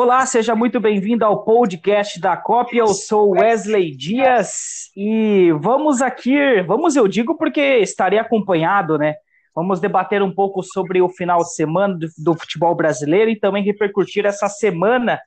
Olá, seja muito bem-vindo ao podcast da Cópia. Eu sou Wesley Dias e vamos aqui, vamos eu digo porque estarei acompanhado, né? Vamos debater um pouco sobre o final de semana do, do futebol brasileiro e também repercutir essa semana.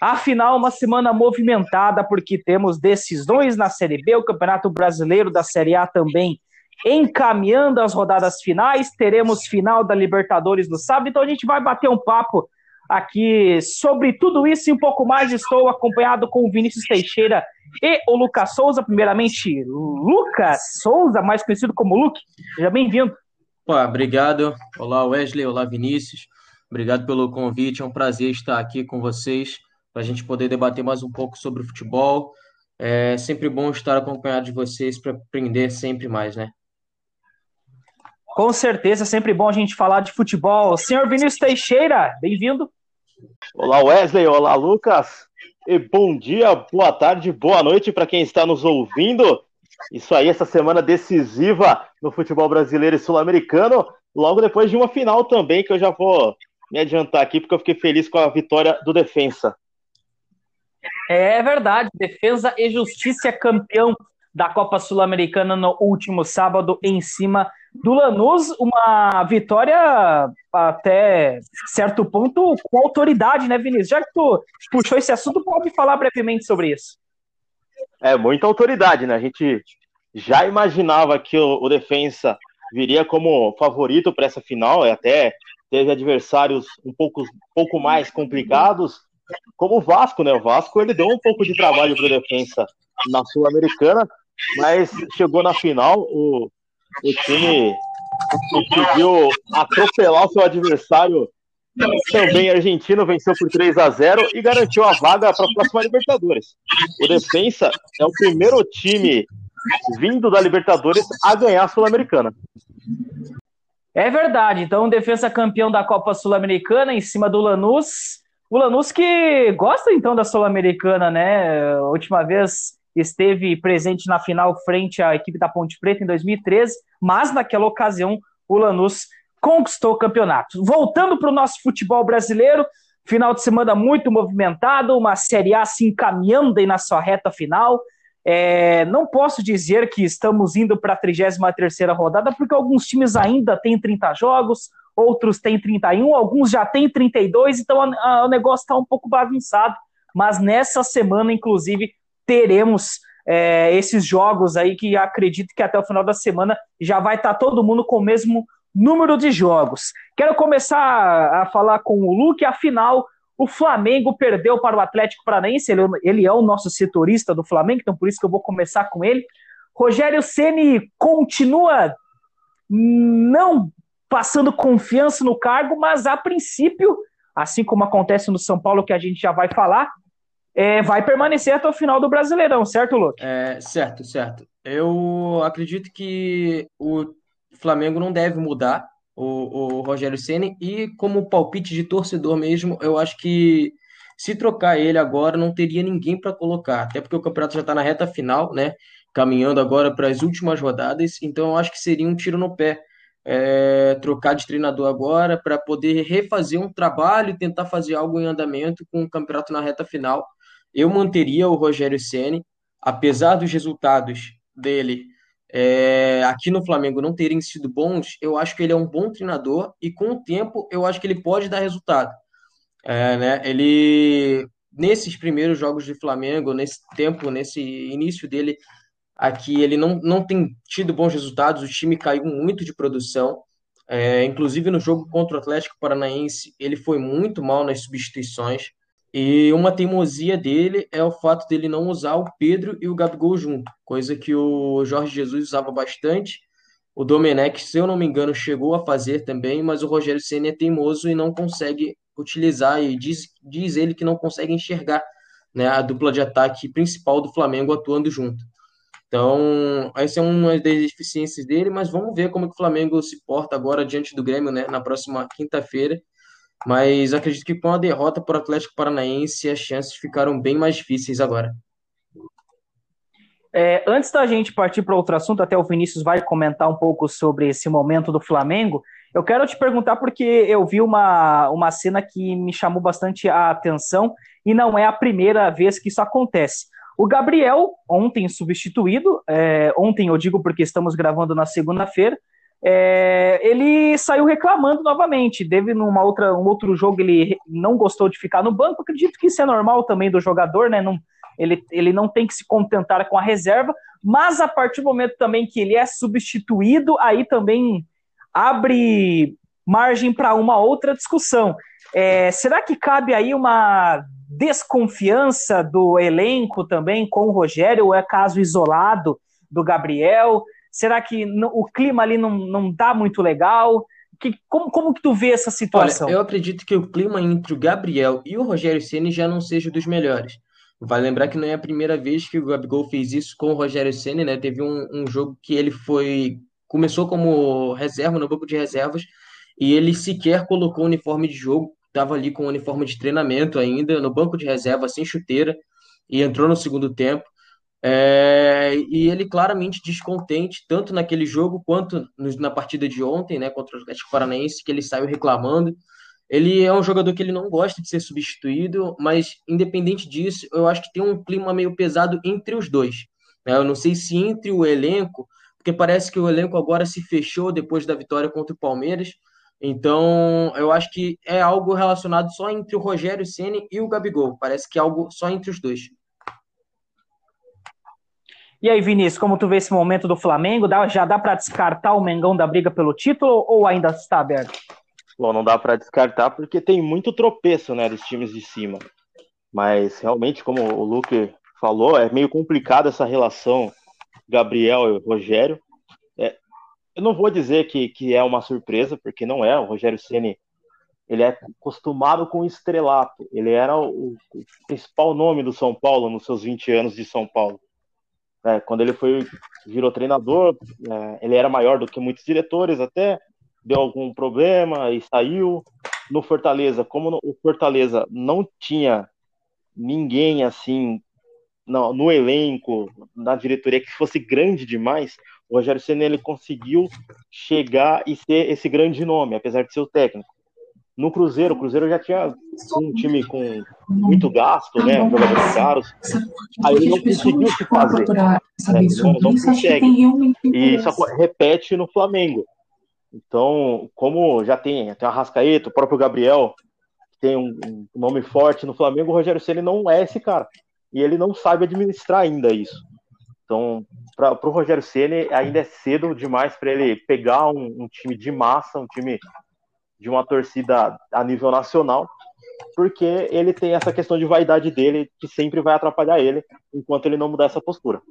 Afinal, uma semana movimentada, porque temos decisões na Série B, o Campeonato Brasileiro da Série A também encaminhando as rodadas finais. Teremos final da Libertadores no sábado, então a gente vai bater um papo aqui sobre tudo isso e um pouco mais. Estou acompanhado com o Vinícius Teixeira e o Lucas Souza. Primeiramente, Lucas Souza, mais conhecido como Luke. Seja bem-vindo. Obrigado. Olá, Wesley. Olá, Vinícius. Obrigado pelo convite. É um prazer estar aqui com vocês para a gente poder debater mais um pouco sobre o futebol. É sempre bom estar acompanhado de vocês para aprender sempre mais, né? Com certeza, sempre bom a gente falar de futebol. Senhor Vinícius Teixeira, bem-vindo. Olá, Wesley. Olá, Lucas. E bom dia, boa tarde, boa noite para quem está nos ouvindo. Isso aí, essa semana decisiva no futebol brasileiro e sul-americano, logo depois de uma final também, que eu já vou me adiantar aqui, porque eu fiquei feliz com a vitória do Defensa. É verdade, Defesa e Justiça campeão da Copa Sul-Americana no último sábado em cima do Lanús, uma vitória até certo ponto com autoridade, né, Vinícius? Já que tu puxou esse assunto, pode falar brevemente sobre isso. É, muita autoridade, né? A gente já imaginava que o, o Defensa viria como favorito para essa final, e até teve adversários um pouco, um pouco mais complicados, como o Vasco, né? O Vasco ele deu um pouco de trabalho para Defensa na Sul-Americana, mas chegou na final, o, o time conseguiu atropelar o seu adversário também argentino, venceu por 3 a 0 e garantiu a vaga para a próxima Libertadores. O Defensa é o primeiro time vindo da Libertadores a ganhar a Sul-Americana. É verdade. Então, defesa campeão da Copa Sul-Americana em cima do Lanús. O Lanús que gosta então da Sul-Americana, né? A última vez esteve presente na final frente à equipe da Ponte Preta em 2013, mas naquela ocasião o Lanús conquistou o campeonato. Voltando para o nosso futebol brasileiro, final de semana muito movimentado, uma Série A se encaminhando aí na sua reta final. É, não posso dizer que estamos indo para a 33 rodada, porque alguns times ainda têm 30 jogos, outros têm 31, alguns já têm 32, então a, a, o negócio está um pouco bagunçado. Mas nessa semana, inclusive, teremos é, esses jogos aí que acredito que até o final da semana já vai estar tá todo mundo com o mesmo número de jogos. Quero começar a falar com o Luke, afinal, o Flamengo perdeu para o Atlético Paranaense, ele, ele é o nosso setorista do Flamengo, então por isso que eu vou começar com ele. Rogério Ceni continua não passando confiança no cargo, mas a princípio, assim como acontece no São Paulo, que a gente já vai falar, é, vai permanecer até o final do Brasileirão, certo, Luke? É, certo, certo. Eu acredito que o Flamengo não deve mudar o, o Rogério Ceni e como palpite de torcedor mesmo, eu acho que se trocar ele agora não teria ninguém para colocar, até porque o campeonato já está na reta final, né? Caminhando agora para as últimas rodadas, então eu acho que seria um tiro no pé é, trocar de treinador agora para poder refazer um trabalho tentar fazer algo em andamento com o campeonato na reta final eu manteria o Rogério Ceni, apesar dos resultados dele é, aqui no Flamengo não terem sido bons, eu acho que ele é um bom treinador e com o tempo eu acho que ele pode dar resultado. É, né? Ele nesses primeiros jogos de Flamengo, nesse tempo, nesse início dele aqui, ele não, não tem tido bons resultados, o time caiu muito de produção. É, inclusive no jogo contra o Atlético Paranaense, ele foi muito mal nas substituições. E uma teimosia dele é o fato dele não usar o Pedro e o Gabigol junto, coisa que o Jorge Jesus usava bastante. O Domenech, se eu não me engano, chegou a fazer também, mas o Rogério Senna é teimoso e não consegue utilizar, e diz, diz ele que não consegue enxergar né, a dupla de ataque principal do Flamengo atuando junto. Então, essa é uma das deficiências dele, mas vamos ver como que o Flamengo se porta agora diante do Grêmio, né, na próxima quinta-feira mas acredito que com a derrota para o Atlético Paranaense as chances ficaram bem mais difíceis agora. É, antes da gente partir para outro assunto, até o Vinícius vai comentar um pouco sobre esse momento do Flamengo. Eu quero te perguntar porque eu vi uma, uma cena que me chamou bastante a atenção e não é a primeira vez que isso acontece. O Gabriel, ontem substituído, é, ontem eu digo porque estamos gravando na segunda-feira, é, ele saiu reclamando novamente. Teve numa outra, um outro jogo ele não gostou de ficar no banco. Acredito que isso é normal também do jogador, né? Não, ele, ele não tem que se contentar com a reserva, mas a partir do momento também que ele é substituído, aí também abre margem para uma outra discussão. É, será que cabe aí uma desconfiança do elenco também com o Rogério, ou é caso isolado do Gabriel? Será que o clima ali não, não tá muito legal? Que, como, como que tu vê essa situação? Olha, eu acredito que o clima entre o Gabriel e o Rogério Ceni já não seja dos melhores. Vai lembrar que não é a primeira vez que o Gabigol fez isso com o Rogério Ceni, né? Teve um, um jogo que ele foi começou como reserva no banco de reservas e ele sequer colocou o uniforme de jogo, estava ali com o uniforme de treinamento ainda no banco de reserva sem chuteira e entrou no segundo tempo. É, e ele claramente descontente, tanto naquele jogo quanto na partida de ontem, né, contra o Atlético Paranaense, que ele saiu reclamando. Ele é um jogador que ele não gosta de ser substituído, mas independente disso, eu acho que tem um clima meio pesado entre os dois. Né? Eu não sei se entre o elenco, porque parece que o elenco agora se fechou depois da vitória contra o Palmeiras. Então, eu acho que é algo relacionado só entre o Rogério Ceni e o Gabigol. Parece que é algo só entre os dois. E aí, Vinícius, como tu vê esse momento do Flamengo? Dá, já dá para descartar o Mengão da briga pelo título ou ainda está aberto? Bom, não dá para descartar porque tem muito tropeço, né, dos times de cima. Mas realmente, como o Luke falou, é meio complicado essa relação Gabriel e Rogério. É, eu não vou dizer que, que é uma surpresa, porque não é. O Rogério Ceni ele é acostumado com o estrelato. Ele era o, o principal nome do São Paulo nos seus 20 anos de São Paulo. É, quando ele foi virou treinador, é, ele era maior do que muitos diretores, até deu algum problema e saiu. No Fortaleza, como no, o Fortaleza não tinha ninguém assim no, no, elenco, na diretoria que fosse grande demais, o Rogério Senna ele conseguiu chegar e ser esse grande nome, apesar de ser o técnico no Cruzeiro. O Cruzeiro já tinha um time com muito gasto, né? Jogadores caros. Aí ele não conseguiu se fazer. Né? Não, consegue. E só repete no Flamengo. Então, como já tem, tem o Arrascaeta, o próprio Gabriel, que tem um, um, nome forte no Flamengo, o Rogério Ceni não é esse cara. E ele não sabe administrar ainda isso. Então, para o Rogério Ceni ainda é cedo demais para ele pegar um, um time de massa, um time de uma torcida a nível nacional, porque ele tem essa questão de vaidade dele que sempre vai atrapalhar ele enquanto ele não mudar essa postura.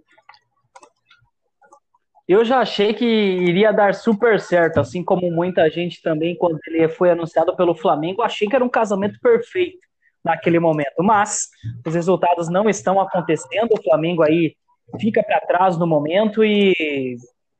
Eu já achei que iria dar super certo, assim como muita gente também, quando ele foi anunciado pelo Flamengo, achei que era um casamento perfeito naquele momento. Mas os resultados não estão acontecendo, o Flamengo aí fica para trás no momento e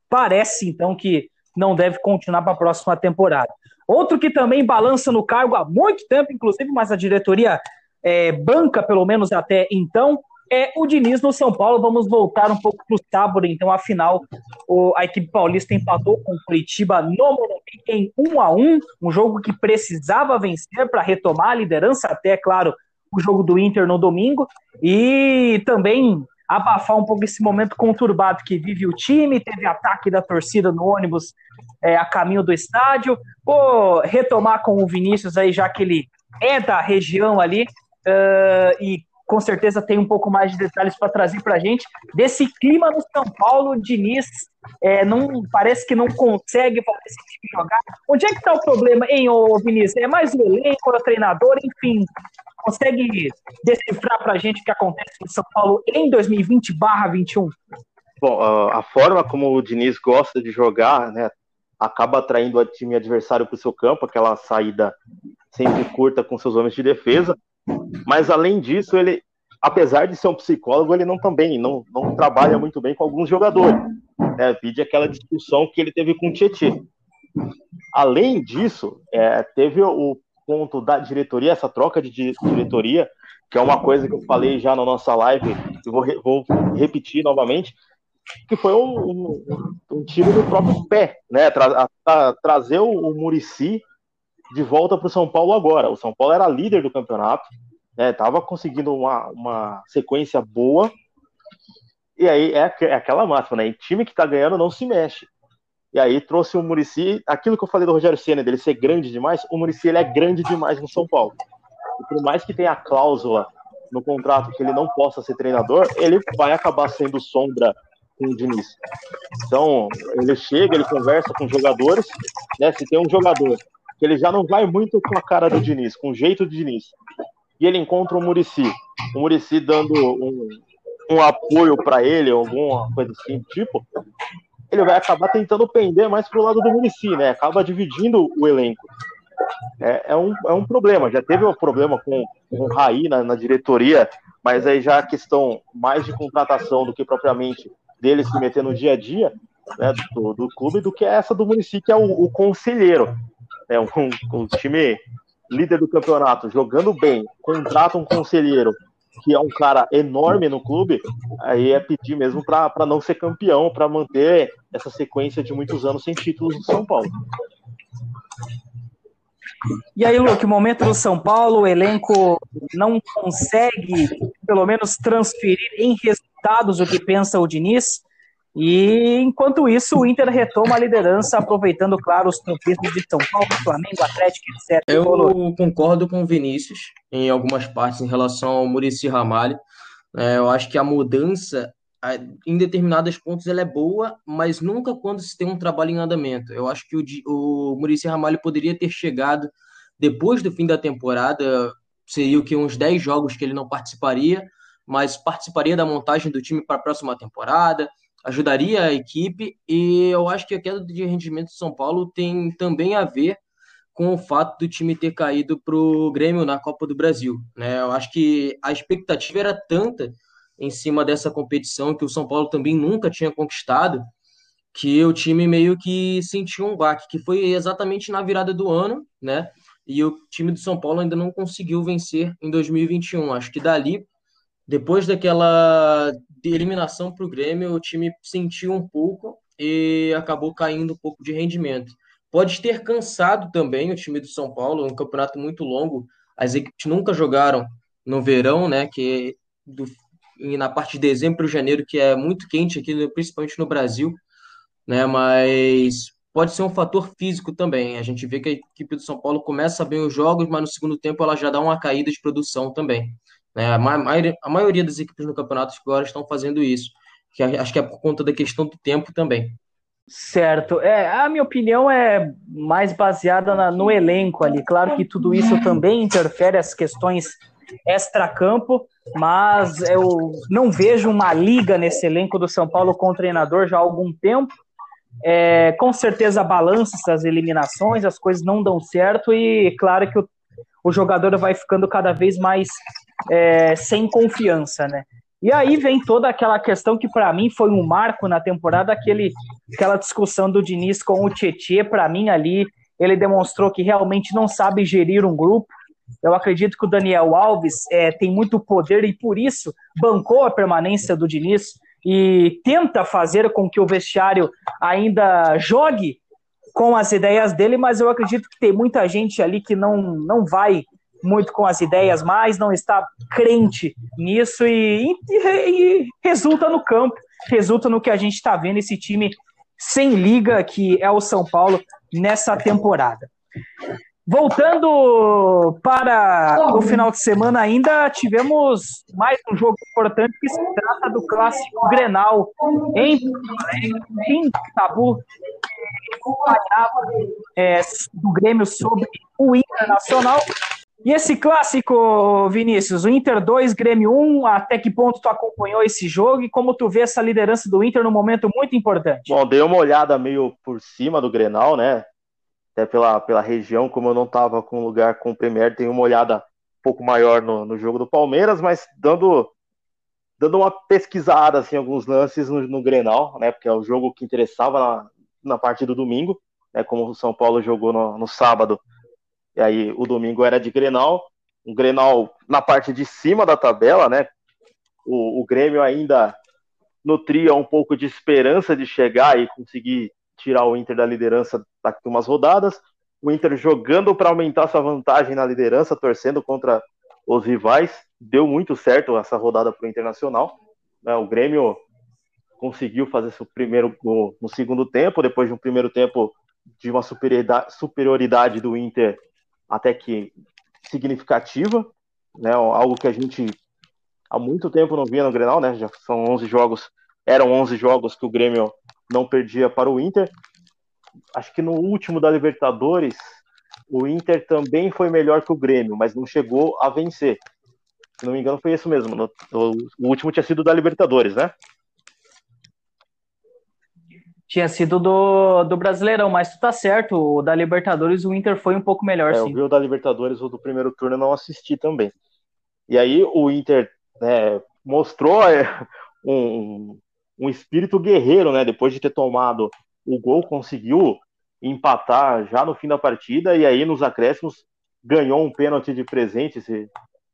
parece então que não deve continuar para a próxima temporada. Outro que também balança no cargo há muito tempo, inclusive, mas a diretoria é, banca, pelo menos até então, é o Diniz no São Paulo. Vamos voltar um pouco para o sábado, então, afinal, o, a equipe paulista empatou com o Curitiba no Morumbi em 1 a 1 um jogo que precisava vencer para retomar a liderança, até, claro, o jogo do Inter no domingo, e também abafar um pouco esse momento conturbado que vive o time, teve ataque da torcida no ônibus é, a caminho do estádio, vou retomar com o Vinícius aí, já que ele é da região ali, uh, e com certeza tem um pouco mais de detalhes para trazer para a gente desse clima no São Paulo. O Diniz é, não parece que não consegue fazer esse time jogar. Onde é que está o problema, hein, ô Vinícius? É mais o elenco, o treinador, enfim. Consegue decifrar para a gente o que acontece em São Paulo em 2020/21? Bom, a forma como o Diniz gosta de jogar, né, acaba atraindo o time adversário para o seu campo, aquela saída sempre curta com seus homens de defesa. Mas além disso, ele, apesar de ser um psicólogo, ele não também não, não trabalha muito bem com alguns jogadores. Né? Vide aquela discussão que ele teve com o Tietchan. Além disso, é, teve o ponto da diretoria, essa troca de diretoria, que é uma coisa que eu falei já na nossa live, eu vou, vou repetir novamente, que foi um, um, um tiro do próprio pé, né? Tra, trazer o, o Murici de volta para o São Paulo agora. O São Paulo era líder do campeonato, né? conseguindo uma, uma sequência boa. E aí é, é aquela máxima, né? E time que está ganhando não se mexe. E aí trouxe o Murici, aquilo que eu falei do Rogério Senna, dele ser grande demais, o Murici ele é grande demais no São Paulo. E por mais que tenha a cláusula no contrato que ele não possa ser treinador, ele vai acabar sendo sombra com o Diniz. Então, ele chega, ele conversa com jogadores, né? Se tem um jogador que ele já não vai muito com a cara do Diniz, com o jeito do Diniz, e ele encontra o Murici, o Murici dando um, um apoio para ele, alguma coisa assim, tipo, ele vai acabar tentando pender mais pro lado do Murici, né? Acaba dividindo o elenco. É, é, um, é um problema. Já teve um problema com, com o Raí na, na diretoria, mas aí já a questão mais de contratação do que propriamente dele se meter no dia a dia né, do, do clube do que essa do município, que é o, o conselheiro. É um, um, time líder do campeonato, jogando bem, contrata um conselheiro que é um cara enorme no clube, aí é pedir mesmo para não ser campeão, para manter essa sequência de muitos anos sem títulos do São Paulo. E aí, Luke, o momento do São Paulo, o elenco não consegue, pelo menos, transferir em resultados o que pensa o Diniz. E enquanto isso, o Inter retoma a liderança, aproveitando, claro, os tropeços de São Paulo, Flamengo, Atlético, etc. Eu concordo com o Vinícius em algumas partes em relação ao Murici Ramalho. É, eu acho que a mudança, em determinados pontos, ela é boa, mas nunca quando se tem um trabalho em andamento. Eu acho que o, o Murici Ramalho poderia ter chegado depois do fim da temporada, seria o que uns 10 jogos que ele não participaria, mas participaria da montagem do time para a próxima temporada ajudaria a equipe e eu acho que a queda de rendimento de São Paulo tem também a ver com o fato do time ter caído para o Grêmio na Copa do Brasil. Né? Eu acho que a expectativa era tanta em cima dessa competição que o São Paulo também nunca tinha conquistado que o time meio que sentiu um baque, que foi exatamente na virada do ano, né? E o time do São Paulo ainda não conseguiu vencer em 2021. Acho que dali depois daquela eliminação para o Grêmio, o time sentiu um pouco e acabou caindo um pouco de rendimento. Pode ter cansado também o time do São Paulo, um campeonato muito longo. As equipes nunca jogaram no verão, né? Que do, na parte de dezembro e janeiro, que é muito quente aqui, principalmente no Brasil, né? Mas pode ser um fator físico também. A gente vê que a equipe do São Paulo começa bem os jogos, mas no segundo tempo ela já dá uma caída de produção também. Né? A, maioria, a maioria das equipes no campeonato agora estão fazendo isso, que acho que é por conta da questão do tempo também. Certo. É, a minha opinião é mais baseada na, no elenco ali. Claro que tudo isso também interfere as questões extra-campo, mas eu não vejo uma liga nesse elenco do São Paulo com o treinador já há algum tempo. É, com certeza balança essas eliminações, as coisas não dão certo e claro que o, o jogador vai ficando cada vez mais é, sem confiança, né? E aí vem toda aquela questão que para mim foi um marco na temporada, aquele, aquela discussão do Diniz com o Tietê, para mim ali ele demonstrou que realmente não sabe gerir um grupo. Eu acredito que o Daniel Alves é, tem muito poder e por isso bancou a permanência do Diniz e tenta fazer com que o vestiário ainda jogue com as ideias dele, mas eu acredito que tem muita gente ali que não, não vai muito com as ideias mais, não está crente nisso e, e, e resulta no campo, resulta no que a gente está vendo esse time sem liga que é o São Paulo nessa temporada. Voltando para o final de semana, ainda tivemos mais um jogo importante que se trata do clássico Grenal em em Tabu, é, do Grêmio sobre o Internacional. E esse clássico, Vinícius, o Inter 2, Grêmio 1, até que ponto tu acompanhou esse jogo e como tu vê essa liderança do Inter num momento muito importante? Bom, dei uma olhada meio por cima do Grenal, né? Até pela, pela região, como eu não estava com lugar com o Premier, dei uma olhada um pouco maior no, no jogo do Palmeiras, mas dando dando uma pesquisada assim alguns lances no, no Grenal, né? Porque é o jogo que interessava na, na parte do domingo, né? Como o São Paulo jogou no, no sábado e aí o domingo era de Grenal, um Grenal na parte de cima da tabela, né? O, o Grêmio ainda nutria um pouco de esperança de chegar e conseguir tirar o Inter da liderança daqui umas rodadas. O Inter jogando para aumentar sua vantagem na liderança, torcendo contra os rivais. Deu muito certo essa rodada para o Internacional. Né? O Grêmio conseguiu fazer seu primeiro gol no segundo tempo, depois de um primeiro tempo de uma superioridade, superioridade do Inter até que significativa, né? Algo que a gente há muito tempo não via no Grenal, né? Já são 11 jogos, eram 11 jogos que o Grêmio não perdia para o Inter. Acho que no último da Libertadores, o Inter também foi melhor que o Grêmio, mas não chegou a vencer. Se não me engano, foi isso mesmo. No, no, o último tinha sido da Libertadores, né? Tinha sido do, do Brasileirão, mas tu tá certo, o da Libertadores o Inter foi um pouco melhor, é, sim. Eu vi o da Libertadores, o do primeiro turno eu não assisti também. E aí o Inter né, mostrou é, um, um espírito guerreiro, né? Depois de ter tomado o gol, conseguiu empatar já no fim da partida e aí nos acréscimos ganhou um pênalti de presente, se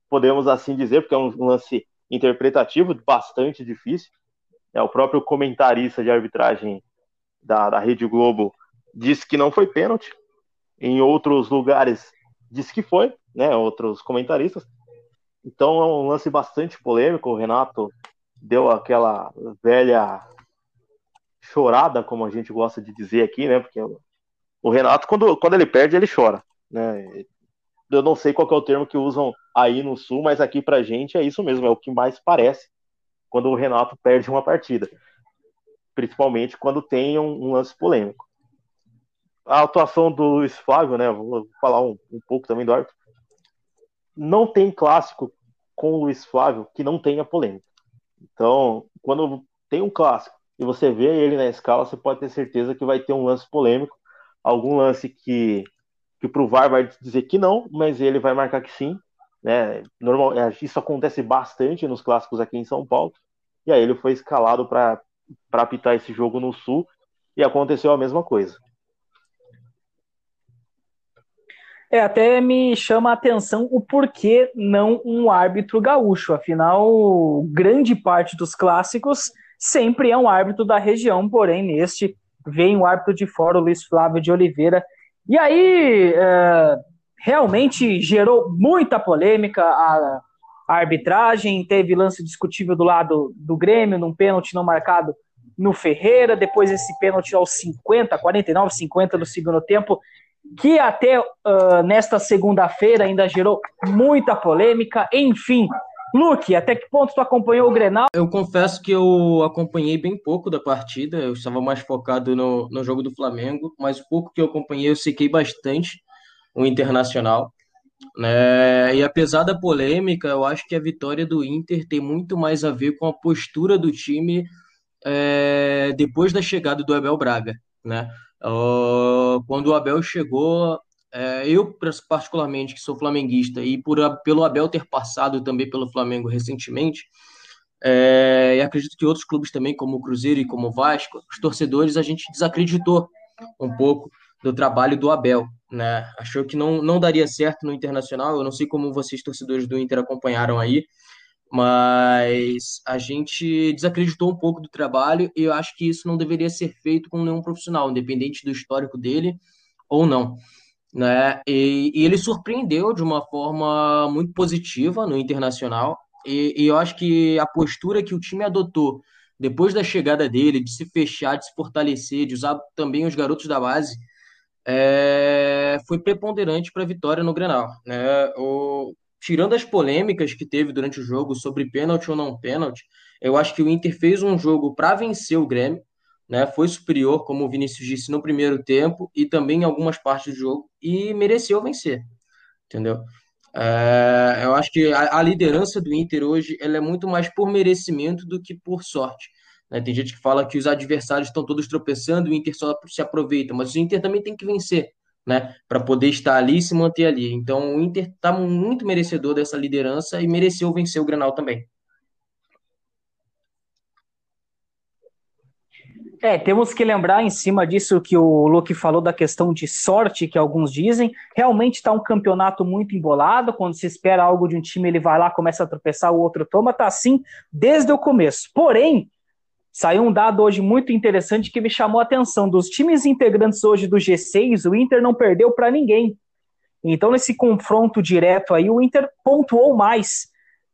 podemos assim dizer, porque é um lance interpretativo bastante difícil. É o próprio comentarista de arbitragem da, da Rede Globo disse que não foi pênalti. Em outros lugares disse que foi, né? Outros comentaristas. Então é um lance bastante polêmico. O Renato deu aquela velha chorada, como a gente gosta de dizer aqui, né? Porque o Renato, quando, quando ele perde, ele chora, né? Eu não sei qual é o termo que usam aí no Sul, mas aqui pra gente é isso mesmo, é o que mais parece quando o Renato perde uma partida principalmente quando tem um, um lance polêmico. A atuação do Luiz Flávio, né? Vou falar um, um pouco também do Arthur. Não tem clássico com o Luiz Flávio que não tenha polêmica. Então, quando tem um clássico e você vê ele na escala, você pode ter certeza que vai ter um lance polêmico, algum lance que que pro VAR vai dizer que não, mas ele vai marcar que sim, né? Normal, é, isso acontece bastante nos clássicos aqui em São Paulo. E aí ele foi escalado para para apitar esse jogo no Sul e aconteceu a mesma coisa. É, até me chama a atenção o porquê não um árbitro gaúcho. Afinal, grande parte dos clássicos sempre é um árbitro da região, porém, neste vem o árbitro de fora, o Luiz Flávio de Oliveira. E aí, é, realmente gerou muita polêmica a, a arbitragem, teve lance discutível do lado do Grêmio, num pênalti não marcado no Ferreira, depois esse pênalti aos 50, 49, 50 do segundo tempo, que até uh, nesta segunda-feira ainda gerou muita polêmica, enfim. Luke, até que ponto tu acompanhou o Grenal? Eu confesso que eu acompanhei bem pouco da partida, eu estava mais focado no, no jogo do Flamengo, mas pouco que eu acompanhei eu sequei bastante o Internacional. Né? E apesar da polêmica, eu acho que a vitória do Inter tem muito mais a ver com a postura do time é, depois da chegada do Abel Braga. Né? Uh, quando o Abel chegou, é, eu particularmente, que sou flamenguista, e por, pelo Abel ter passado também pelo Flamengo recentemente, é, e acredito que outros clubes também, como o Cruzeiro e como o Vasco, os torcedores, a gente desacreditou um pouco do trabalho do Abel né? Achou que não, não daria certo no Internacional. Eu não sei como vocês, torcedores do Inter, acompanharam aí, mas a gente desacreditou um pouco do trabalho e eu acho que isso não deveria ser feito com nenhum profissional, independente do histórico dele ou não. Né? E, e ele surpreendeu de uma forma muito positiva no Internacional, e, e eu acho que a postura que o time adotou depois da chegada dele, de se fechar, de se fortalecer, de usar também os garotos da base, é, foi preponderante para a vitória no Grenal. Né? O, tirando as polêmicas que teve durante o jogo sobre pênalti ou não pênalti, eu acho que o Inter fez um jogo para vencer o Grêmio, né? foi superior, como o Vinícius disse, no primeiro tempo e também em algumas partes do jogo, e mereceu vencer, entendeu? É, eu acho que a, a, liderança do Inter hoje ela é muito mais por merecimento do que por sorte. Né? Tem gente que fala que os adversários estão todos tropeçando, o Inter só se aproveita, mas o Inter também tem que vencer, né? Para poder estar ali e se manter ali. Então o Inter está muito merecedor dessa liderança e mereceu vencer o Granal também. É, temos que lembrar em cima disso que o Luke falou da questão de sorte, que alguns dizem. Realmente está um campeonato muito embolado. Quando se espera algo de um time, ele vai lá, começa a tropeçar, o outro toma. Tá assim desde o começo. Porém, Saiu um dado hoje muito interessante que me chamou a atenção. Dos times integrantes hoje do G6, o Inter não perdeu para ninguém. Então, nesse confronto direto aí, o Inter pontuou mais.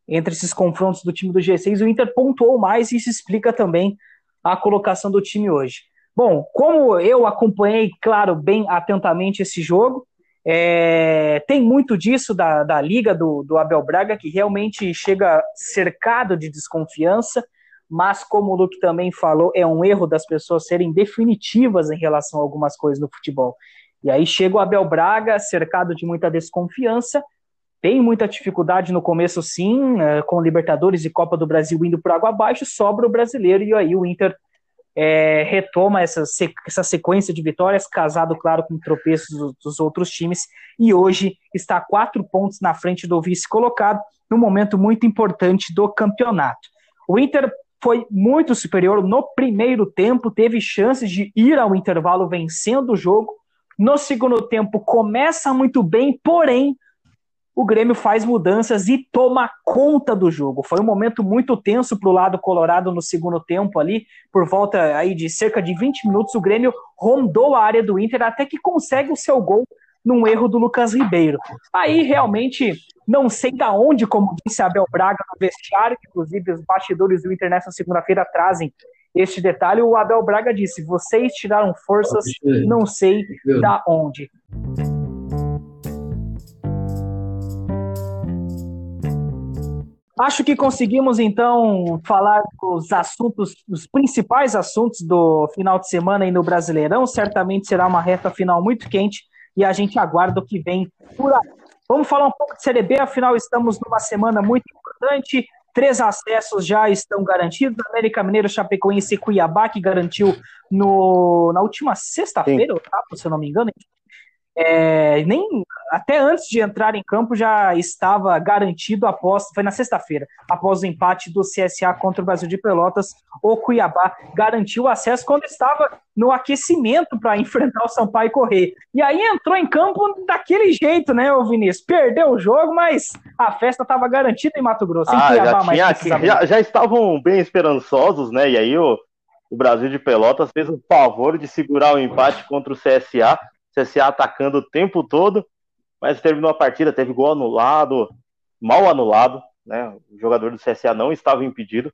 Entre esses confrontos do time do G6, o Inter pontuou mais e isso explica também a colocação do time hoje. Bom, como eu acompanhei, claro, bem atentamente esse jogo, é, tem muito disso da, da liga do, do Abel Braga, que realmente chega cercado de desconfiança, mas como o Luke também falou, é um erro das pessoas serem definitivas em relação a algumas coisas no futebol. E aí chega o Abel Braga, cercado de muita desconfiança, tem muita dificuldade no começo, sim, é, com Libertadores e Copa do Brasil indo por água abaixo, sobra o brasileiro, e aí o Inter é, retoma essa, essa sequência de vitórias, casado, claro, com tropeços dos outros times, e hoje está quatro pontos na frente do vice-colocado, num momento muito importante do campeonato. O Inter foi muito superior no primeiro tempo, teve chances de ir ao intervalo vencendo o jogo. No segundo tempo, começa muito bem, porém, o Grêmio faz mudanças e toma conta do jogo. Foi um momento muito tenso para o lado colorado no segundo tempo ali, por volta aí de cerca de 20 minutos, o Grêmio rondou a área do Inter até que consegue o seu gol num erro do Lucas Ribeiro. Aí realmente não sei da onde, como disse Abel Braga no vestiário, inclusive os bastidores do Inter nessa segunda-feira trazem este detalhe. O Abel Braga disse: "Vocês tiraram forças, não sei da onde". Acho que conseguimos então falar dos assuntos, os principais assuntos do final de semana aí no Brasileirão. Certamente será uma reta final muito quente e a gente aguarda o que vem por aí. Vamos falar um pouco de Série B, afinal estamos numa semana muito importante. Três acessos já estão garantidos: América Mineiro, Chapecoense e Cuiabá, que garantiu no, na última sexta-feira, se eu não me engano, é, nem até antes de entrar em campo já estava garantido após, foi na sexta-feira, após o empate do CSA contra o Brasil de Pelotas, o Cuiabá garantiu o acesso quando estava no aquecimento para enfrentar o Sampaio Correr. E aí entrou em campo daquele jeito, né, o Vinícius? Perdeu o jogo, mas a festa estava garantida em Mato Grosso. Em ah, Cuiabá, já, tinha, já, já, estavam bem esperançosos, né? E aí o, o Brasil de Pelotas fez o favor de segurar o empate contra o CSA CSA atacando o tempo todo, mas terminou a partida, teve gol anulado, mal anulado, né? O jogador do CSA não estava impedido.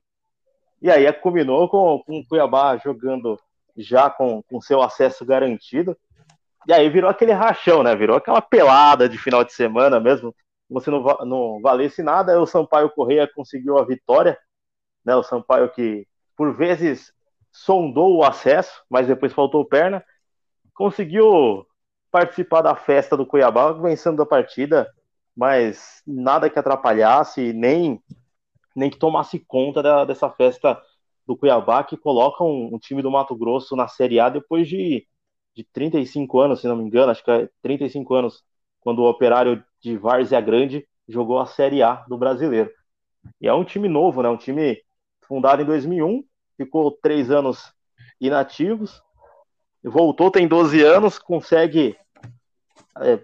E aí combinou com, com o Cuiabá jogando já com, com seu acesso garantido. E aí virou aquele rachão, né? Virou aquela pelada de final de semana mesmo. Como se não, não valesse nada. O Sampaio Correia conseguiu a vitória. Né? O Sampaio que, por vezes, sondou o acesso, mas depois faltou perna. Conseguiu participar da festa do Cuiabá, vencendo a partida, mas nada que atrapalhasse, nem, nem que tomasse conta da, dessa festa do Cuiabá, que coloca um, um, time do Mato Grosso na Série A depois de, de 35 anos, se não me engano, acho que é 35 anos, quando o operário de Várzea Grande jogou a Série A do brasileiro. E é um time novo, né? Um time fundado em 2001, ficou três anos inativos, voltou, tem 12 anos, consegue. É,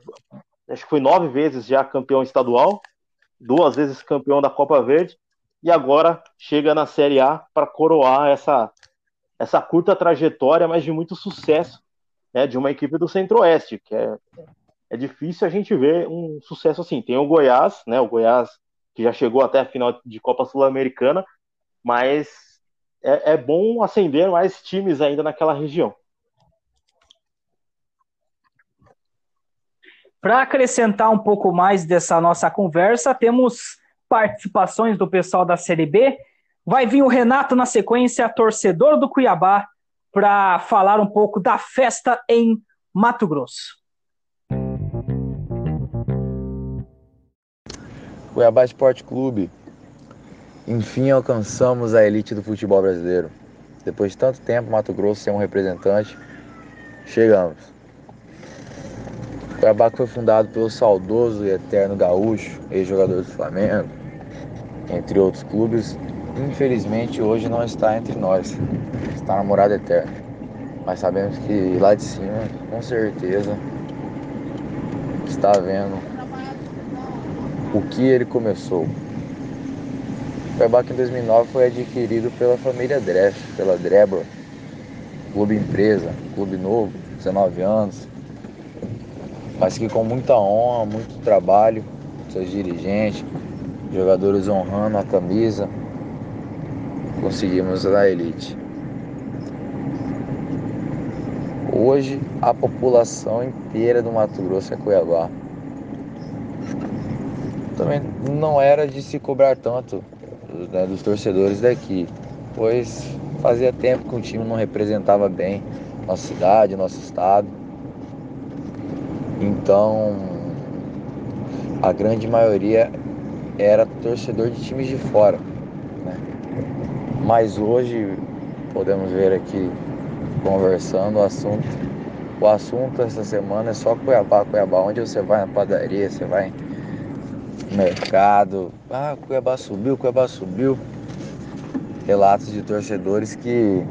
acho que foi nove vezes já campeão estadual, duas vezes campeão da Copa Verde, e agora chega na Série A para coroar essa, essa curta trajetória, mas de muito sucesso né, de uma equipe do Centro-Oeste, que é, é difícil a gente ver um sucesso assim. Tem o Goiás, né, o Goiás que já chegou até a final de Copa Sul-Americana, mas é, é bom acender mais times ainda naquela região. Para acrescentar um pouco mais dessa nossa conversa, temos participações do pessoal da Série B. Vai vir o Renato na sequência, torcedor do Cuiabá, para falar um pouco da festa em Mato Grosso. Cuiabá Esporte Clube. Enfim alcançamos a elite do futebol brasileiro. Depois de tanto tempo, Mato Grosso sem um representante, chegamos. Cuiabá foi fundado pelo saudoso e eterno Gaúcho, ex-jogador do Flamengo, entre outros clubes. Infelizmente hoje não está entre nós, está na morada eterna. Mas sabemos que lá de cima, com certeza, está vendo o que ele começou. Cuiabá que em 2009 foi adquirido pela família Dresch, pela Drebor, clube empresa, clube novo, 19 anos, mas que com muita honra, muito trabalho, seus dirigentes, jogadores honrando a camisa, conseguimos a elite. Hoje a população inteira do Mato Grosso é Cuiabá. Também não era de se cobrar tanto né, dos torcedores daqui, pois fazia tempo que o time não representava bem nossa cidade, nosso estado. Então a grande maioria era torcedor de times de fora. Né? Mas hoje podemos ver aqui conversando o assunto. O assunto essa semana é só Cuiabá, Cuiabá. Onde você vai na padaria, você vai no mercado. Ah, Cuiabá subiu, Cuiabá subiu. Relatos de torcedores que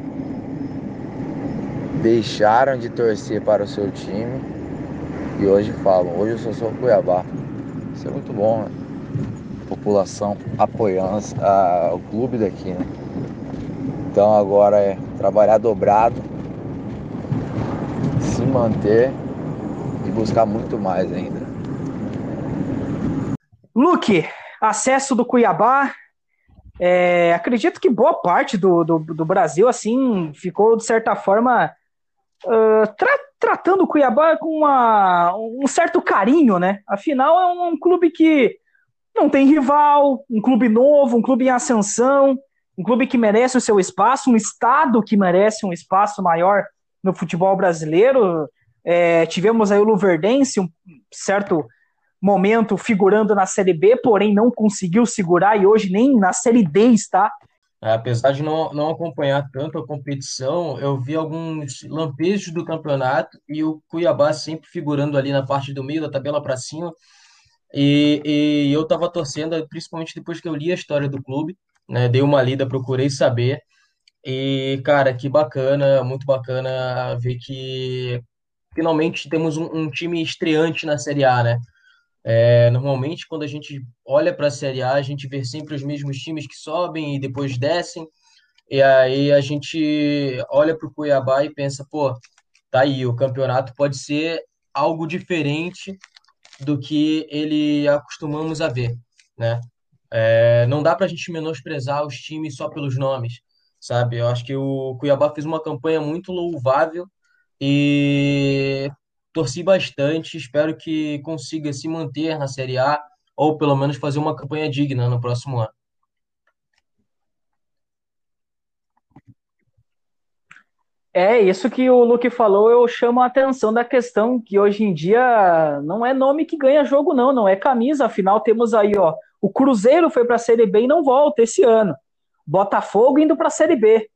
deixaram de torcer para o seu time e hoje falam, hoje eu só sou Cuiabá. Isso é muito bom, né? População apoiando a, o clube daqui, né? Então agora é trabalhar dobrado se manter e buscar muito mais ainda. Luke, acesso do Cuiabá. É, acredito que boa parte do, do, do, Brasil assim ficou de certa forma uh, tra tratando o Cuiabá com uma, um certo carinho, né? Afinal, é um, um clube que não tem rival, um clube novo, um clube em ascensão, um clube que merece o seu espaço, um estado que merece um espaço maior no futebol brasileiro. É, tivemos aí o Luverdense, um certo momento figurando na Série B, porém não conseguiu segurar e hoje nem na Série D está. É, apesar de não, não acompanhar tanto a competição, eu vi alguns lampejos do campeonato e o Cuiabá sempre figurando ali na parte do meio da tabela para cima. E, e eu estava torcendo, principalmente depois que eu li a história do clube, né, dei uma lida, procurei saber. E, cara, que bacana, muito bacana ver que finalmente temos um, um time estreante na Série A, né? É, normalmente, quando a gente olha para a Série A, a gente vê sempre os mesmos times que sobem e depois descem. E aí a gente olha para o Cuiabá e pensa, pô, tá aí, o campeonato pode ser algo diferente do que ele acostumamos a ver, né? É, não dá para a gente menosprezar os times só pelos nomes sabe? Eu acho que o Cuiabá fez uma campanha muito louvável e torci bastante. Espero que consiga se manter na Série A ou pelo menos fazer uma campanha digna no próximo ano. É, isso que o Luke falou, eu chamo a atenção da questão que hoje em dia não é nome que ganha jogo, não, não é camisa. Afinal, temos aí, ó, o Cruzeiro foi para a Série B e não volta esse ano. Botafogo indo para a Série B.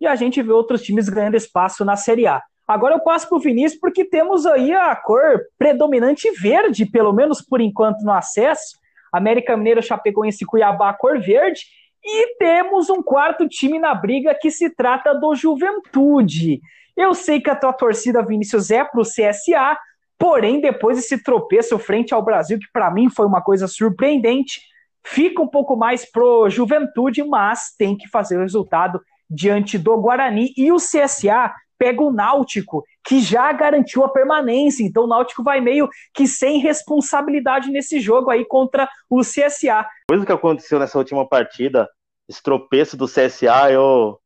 E a gente vê outros times ganhando espaço na Série A. Agora eu passo para o Vinícius porque temos aí a cor predominante verde, pelo menos por enquanto no acesso. América Mineiro, Chapecoense, Cuiabá, cor verde. E temos um quarto time na briga que se trata do Juventude. Eu sei que a tua torcida, Vinícius, é para o CSA, porém, depois desse tropeço frente ao Brasil, que para mim foi uma coisa surpreendente, Fica um pouco mais pro Juventude, mas tem que fazer o resultado diante do Guarani. E o CSA pega o Náutico, que já garantiu a permanência. Então o Náutico vai meio que sem responsabilidade nesse jogo aí contra o CSA. Coisa que aconteceu nessa última partida, esse tropeço do CSA, eu,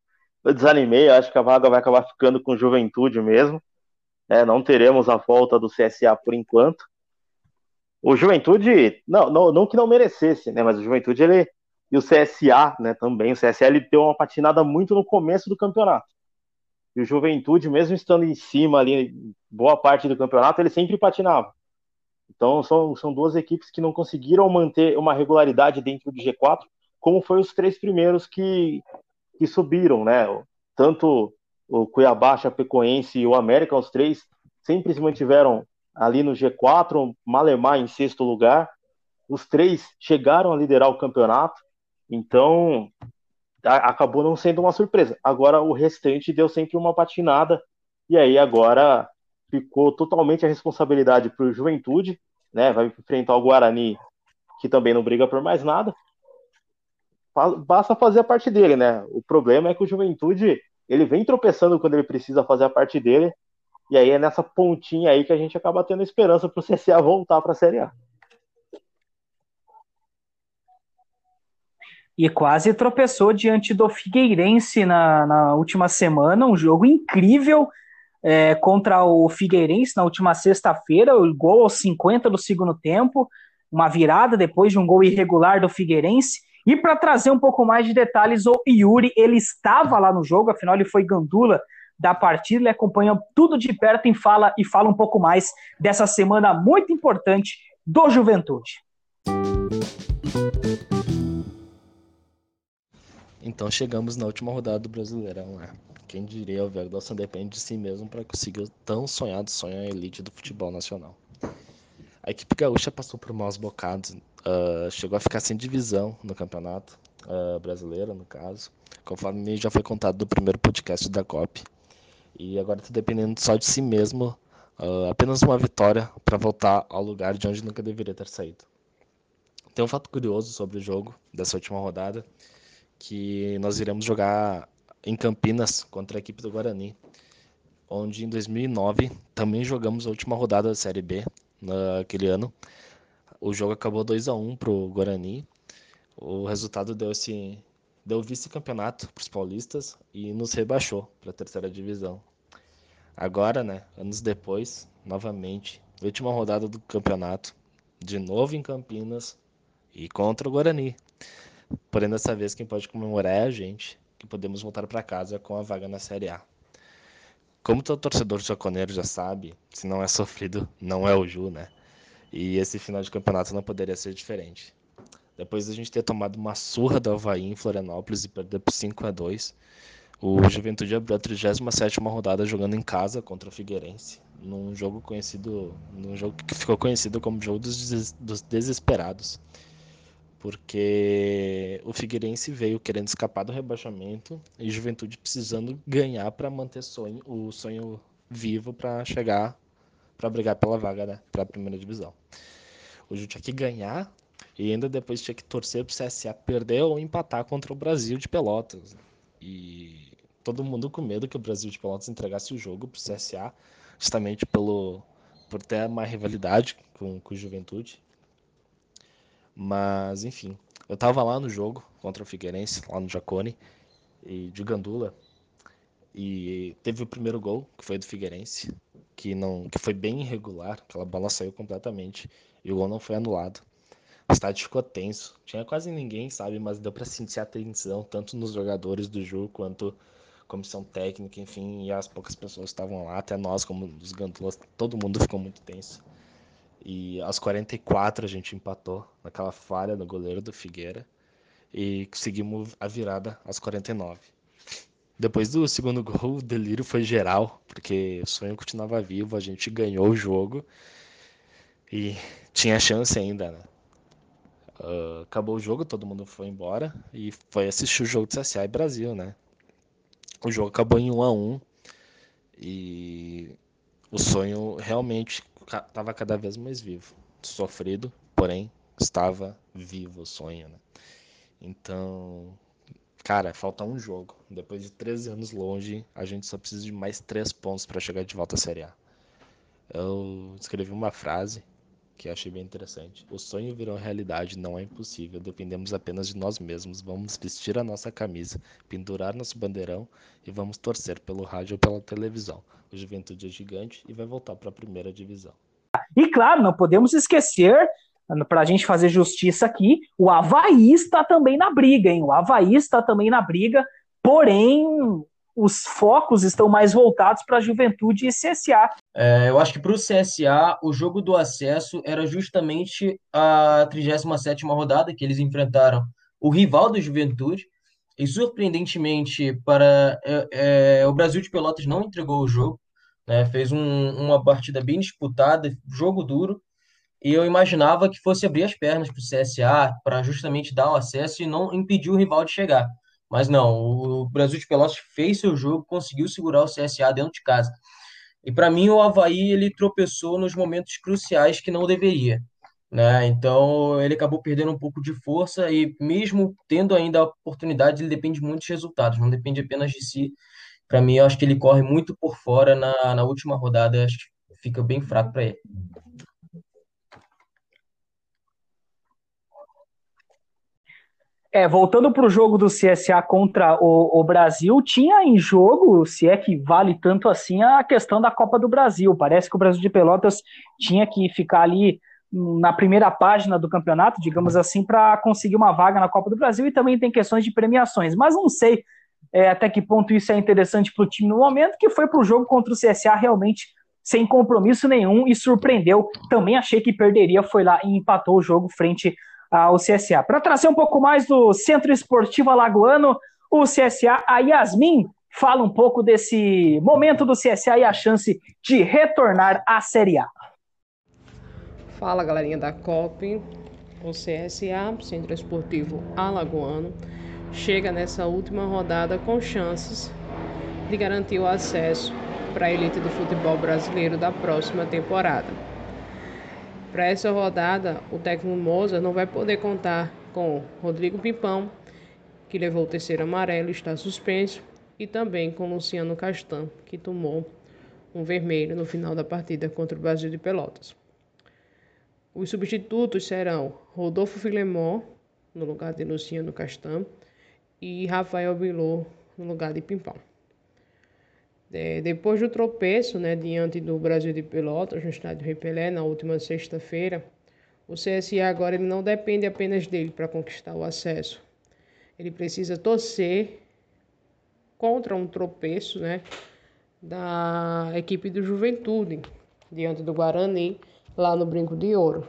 eu desanimei. Acho que a vaga vai acabar ficando com Juventude mesmo. É, não teremos a volta do CSA por enquanto. O Juventude, não, não, não que não merecesse, né? Mas o Juventude, ele. E o CSA, né, também. O CSA ele deu uma patinada muito no começo do campeonato. E o Juventude, mesmo estando em cima ali, boa parte do campeonato, ele sempre patinava. Então são, são duas equipes que não conseguiram manter uma regularidade dentro do G4, como foi os três primeiros que, que subiram, né? Tanto o Cuiabá, Chapecoense e o América, os três sempre se mantiveram ali no G4, Malemar em sexto lugar. Os três chegaram a liderar o campeonato, então acabou não sendo uma surpresa. Agora o restante deu sempre uma patinada, e aí agora ficou totalmente a responsabilidade para o Juventude, né? Vai enfrentar o Guarani, que também não briga por mais nada. basta fazer a parte dele, né? O problema é que o Juventude ele vem tropeçando quando ele precisa fazer a parte dele, e aí é nessa pontinha aí que a gente acaba tendo esperança para o CSA voltar para a Série A. E quase tropeçou diante do Figueirense na, na última semana, um jogo incrível é, contra o Figueirense na última sexta-feira, o gol aos 50 do segundo tempo, uma virada depois de um gol irregular do Figueirense. E para trazer um pouco mais de detalhes, o Yuri, ele estava lá no jogo, afinal ele foi gandula da partida, ele acompanha tudo de perto e fala, e fala um pouco mais dessa semana muito importante do Juventude. Então chegamos na última rodada do Brasileirão, né? Quem diria o Verdossa depende de si mesmo para conseguir o tão sonhado sonho elite do futebol nacional. A equipe gaúcha passou por maus bocados, uh, chegou a ficar sem divisão no campeonato uh, brasileiro, no caso, conforme já foi contado no primeiro podcast da COP. E agora está dependendo só de si mesmo, uh, apenas uma vitória para voltar ao lugar de onde nunca deveria ter saído. Tem um fato curioso sobre o jogo dessa última rodada que nós iremos jogar em Campinas contra a equipe do Guarani, onde em 2009 também jogamos a última rodada da Série B naquele ano. O jogo acabou 2 a 1 para o Guarani. O resultado deu esse deu vice-campeonato para os paulistas e nos rebaixou para a terceira divisão. Agora, né, anos depois, novamente, última rodada do campeonato, de novo em Campinas e contra o Guarani. Porém, dessa vez, quem pode comemorar é a gente, que podemos voltar para casa com a vaga na Série A. Como todo torcedor jaconeiro já sabe, se não é sofrido, não é o Ju, né? E esse final de campeonato não poderia ser diferente. Depois da gente ter tomado uma surra do Havaí em Florianópolis e perder por 5 a 2 o Juventude abriu a 37 rodada jogando em casa contra o Figueirense, num jogo conhecido, num jogo que ficou conhecido como jogo dos, dos desesperados porque o Figueirense veio querendo escapar do rebaixamento e Juventude precisando ganhar para manter sonho, o sonho vivo para chegar para brigar pela vaga né, para a primeira divisão. O Ju tinha que ganhar e ainda depois tinha que torcer para o CSA perder ou empatar contra o Brasil de Pelotas. E todo mundo com medo que o Brasil de Pelotas entregasse o jogo para o CSA, justamente pelo, por ter uma rivalidade com, com Juventude. Mas, enfim, eu tava lá no jogo contra o Figueirense, lá no Jacone, e de Gandula. E teve o primeiro gol, que foi do Figueirense, que não que foi bem irregular, aquela bola saiu completamente e o gol não foi anulado. O estádio ficou tenso, tinha quase ninguém, sabe, mas deu para sentir a tensão tanto nos jogadores do jogo quanto comissão técnica, enfim, e as poucas pessoas que estavam lá, até nós como os gandulas, todo mundo ficou muito tenso. E aos 44 a gente empatou naquela falha no goleiro do Figueira e conseguimos a virada aos 49. Depois do segundo gol, o delírio foi geral, porque o sonho continuava vivo, a gente ganhou o jogo e tinha chance ainda, né? Uh, acabou o jogo, todo mundo foi embora e foi assistir o jogo de CSA e Brasil, né? O jogo acabou em 1 a 1 e o sonho realmente estava cada vez mais vivo. Sofrido, porém, estava vivo o sonho, né? Então, cara, falta um jogo. Depois de 13 anos longe, a gente só precisa de mais três pontos para chegar de volta à Série A. Eu escrevi uma frase que achei bem interessante. O sonho virou realidade, não é impossível, dependemos apenas de nós mesmos. Vamos vestir a nossa camisa, pendurar nosso bandeirão e vamos torcer pelo rádio ou pela televisão. O Juventude é gigante e vai voltar para a primeira divisão. E claro, não podemos esquecer, para a gente fazer justiça aqui, o Havaí está também na briga, hein? O Havaí está também na briga, porém os focos estão mais voltados para a Juventude e CSA. É, eu acho que para o CSA, o jogo do acesso era justamente a 37ª rodada que eles enfrentaram o rival da Juventude, e surpreendentemente para é, é, o Brasil de Pelotas não entregou o jogo, né? Fez um, uma partida bem disputada, jogo duro, e eu imaginava que fosse abrir as pernas para o CSA para justamente dar o acesso e não impedir o rival de chegar. Mas não, o Brasil de Pelotas fez seu jogo, conseguiu segurar o CSA dentro de casa. E para mim o Havaí ele tropeçou nos momentos cruciais que não deveria. né? Então ele acabou perdendo um pouco de força e mesmo tendo ainda a oportunidade, ele depende muito dos resultados, não depende apenas de si. Para mim, eu acho que ele corre muito por fora na, na última rodada, acho que fica bem fraco para ele. É, voltando para o jogo do CSA contra o, o, Brasil, tinha em jogo, se é que vale tanto assim, a questão da Copa do Brasil. Parece que o Brasil de Pelotas tinha que ficar ali na primeira página do campeonato, digamos assim, para conseguir uma vaga na Copa do Brasil e também tem questões de premiações. Mas não sei é, até que ponto isso é interessante para o time no momento, que foi para o jogo contra o CSA realmente sem compromisso nenhum e surpreendeu. Também achei que perderia, foi lá e empatou o jogo frente ao CSA. Para trazer um pouco mais do Centro Esportivo Alagoano, o CSA, a Yasmin fala um pouco desse momento do CSA e a chance de retornar à Série A. Fala galerinha da COP, o CSA, Centro Esportivo Alagoano, chega nessa última rodada com chances de garantir o acesso para a elite do futebol brasileiro da próxima temporada. Para essa rodada, o técnico Moza não vai poder contar com Rodrigo Pimpão, que levou o terceiro amarelo e está suspenso, e também com Luciano Castan, que tomou um vermelho no final da partida contra o Brasil de Pelotas. Os substitutos serão Rodolfo Filemon, no lugar de Luciano Castan, e Rafael Bilô, no lugar de Pimpão. É, depois do tropeço né, diante do Brasil de Pelotas, no estádio Rei Pelé, na última sexta-feira, o CSA agora ele não depende apenas dele para conquistar o acesso. Ele precisa torcer contra um tropeço né, da equipe do Juventude, diante do Guarani, lá no Brinco de Ouro.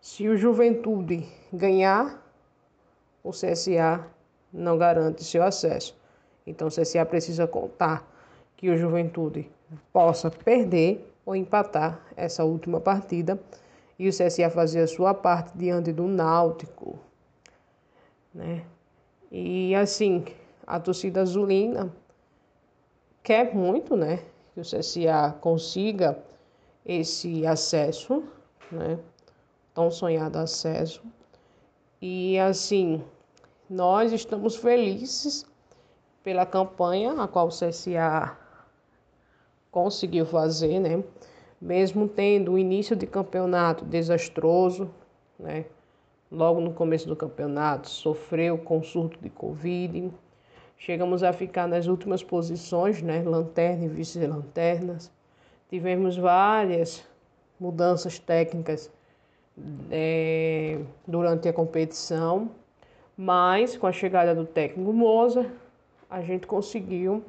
Se o Juventude ganhar, o CSA não garante seu acesso. Então, o CSA precisa contar que o Juventude possa perder ou empatar essa última partida e o CSA fazer a sua parte diante do Náutico, né? E assim, a torcida azulina quer muito, né, que o CSA consiga esse acesso, né? Tão sonhado acesso. E assim, nós estamos felizes pela campanha a qual o CSA conseguiu fazer, né? Mesmo tendo o início de campeonato desastroso, né? Logo no começo do campeonato, sofreu com surto de Covid. Chegamos a ficar nas últimas posições, né? Lanterna e vice-lanternas. Tivemos várias mudanças técnicas é, durante a competição, mas com a chegada do técnico Moza, a gente conseguiu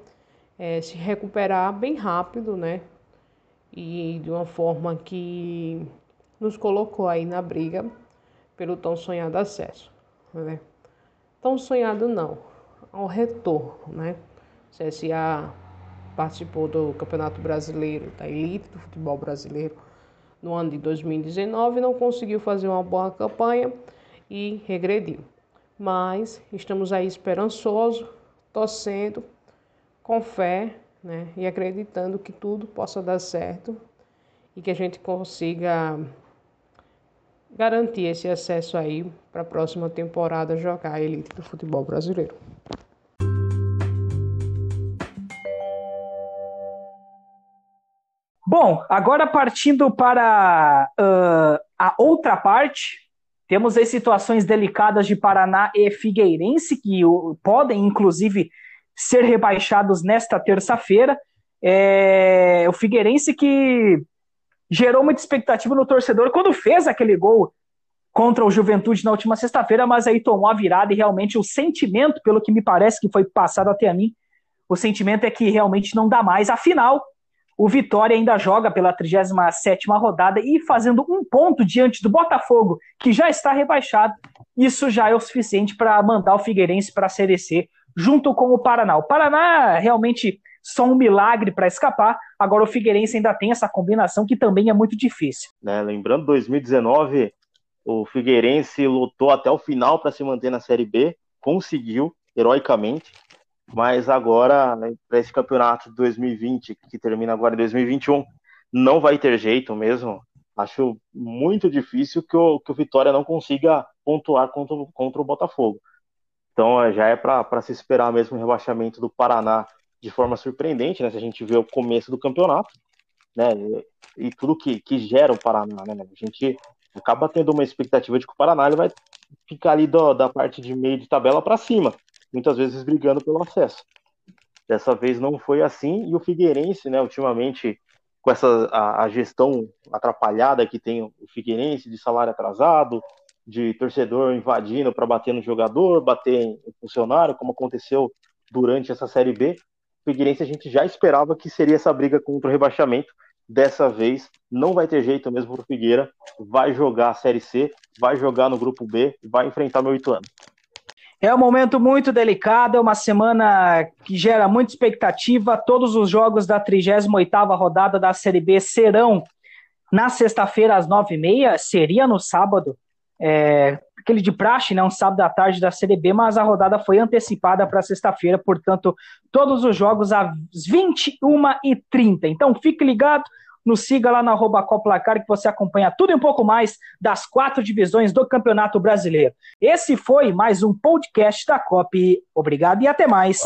é, se recuperar bem rápido, né? E de uma forma que nos colocou aí na briga pelo tão sonhado acesso, né? Tão sonhado não, ao retorno, né? O CSA participou do Campeonato Brasileiro, da elite do futebol brasileiro no ano de 2019, não conseguiu fazer uma boa campanha e regrediu. Mas estamos aí esperançosos torcendo com fé né, e acreditando que tudo possa dar certo e que a gente consiga garantir esse acesso aí para a próxima temporada jogar a elite do futebol brasileiro. Bom, agora partindo para uh, a outra parte, temos as situações delicadas de Paraná e Figueirense, que podem, inclusive, ser rebaixados nesta terça-feira. É, o Figueirense que gerou muita expectativa no torcedor quando fez aquele gol contra o Juventude na última sexta-feira, mas aí tomou a virada e realmente o sentimento, pelo que me parece que foi passado até a mim, o sentimento é que realmente não dá mais. Afinal, o Vitória ainda joga pela 37 rodada e fazendo um ponto diante do Botafogo, que já está rebaixado. Isso já é o suficiente para mandar o Figueirense para a Série C, junto com o Paraná. O Paraná realmente só um milagre para escapar. Agora o Figueirense ainda tem essa combinação que também é muito difícil. Né, lembrando, 2019, o Figueirense lutou até o final para se manter na Série B, conseguiu heroicamente mas agora, né, para esse campeonato de 2020, que termina agora em 2021, não vai ter jeito mesmo. Acho muito difícil que o, que o Vitória não consiga pontuar contra, contra o Botafogo. Então já é para se esperar mesmo o rebaixamento do Paraná de forma surpreendente, né? Se a gente vê o começo do campeonato, né? E, e tudo que, que gera o Paraná, né? A gente acaba tendo uma expectativa de que o Paraná ele vai ficar ali do, da parte de meio de tabela para cima, muitas vezes brigando pelo acesso. Dessa vez não foi assim e o Figueirense, né? Ultimamente com essa a, a, gestão atrapalhada que tem o Figueirense de salário atrasado, de torcedor invadindo para bater no jogador, bater em funcionário, como aconteceu durante essa Série B. O Figueirense a gente já esperava que seria essa briga contra o rebaixamento. Dessa vez não vai ter jeito mesmo o Figueira, vai jogar a Série C, vai jogar no Grupo B, vai enfrentar o Ituano. É um momento muito delicado, é uma semana que gera muita expectativa. Todos os jogos da 38ª rodada da Série B serão na sexta-feira às 9h30, seria no sábado, é, aquele de praxe, né, um sábado à tarde da Série B, mas a rodada foi antecipada para sexta-feira, portanto, todos os jogos às 21h30. Então, fique ligado, nos siga lá no arroba Coplacar que você acompanha tudo e um pouco mais das quatro divisões do Campeonato Brasileiro. Esse foi mais um podcast da COP. Obrigado e até mais.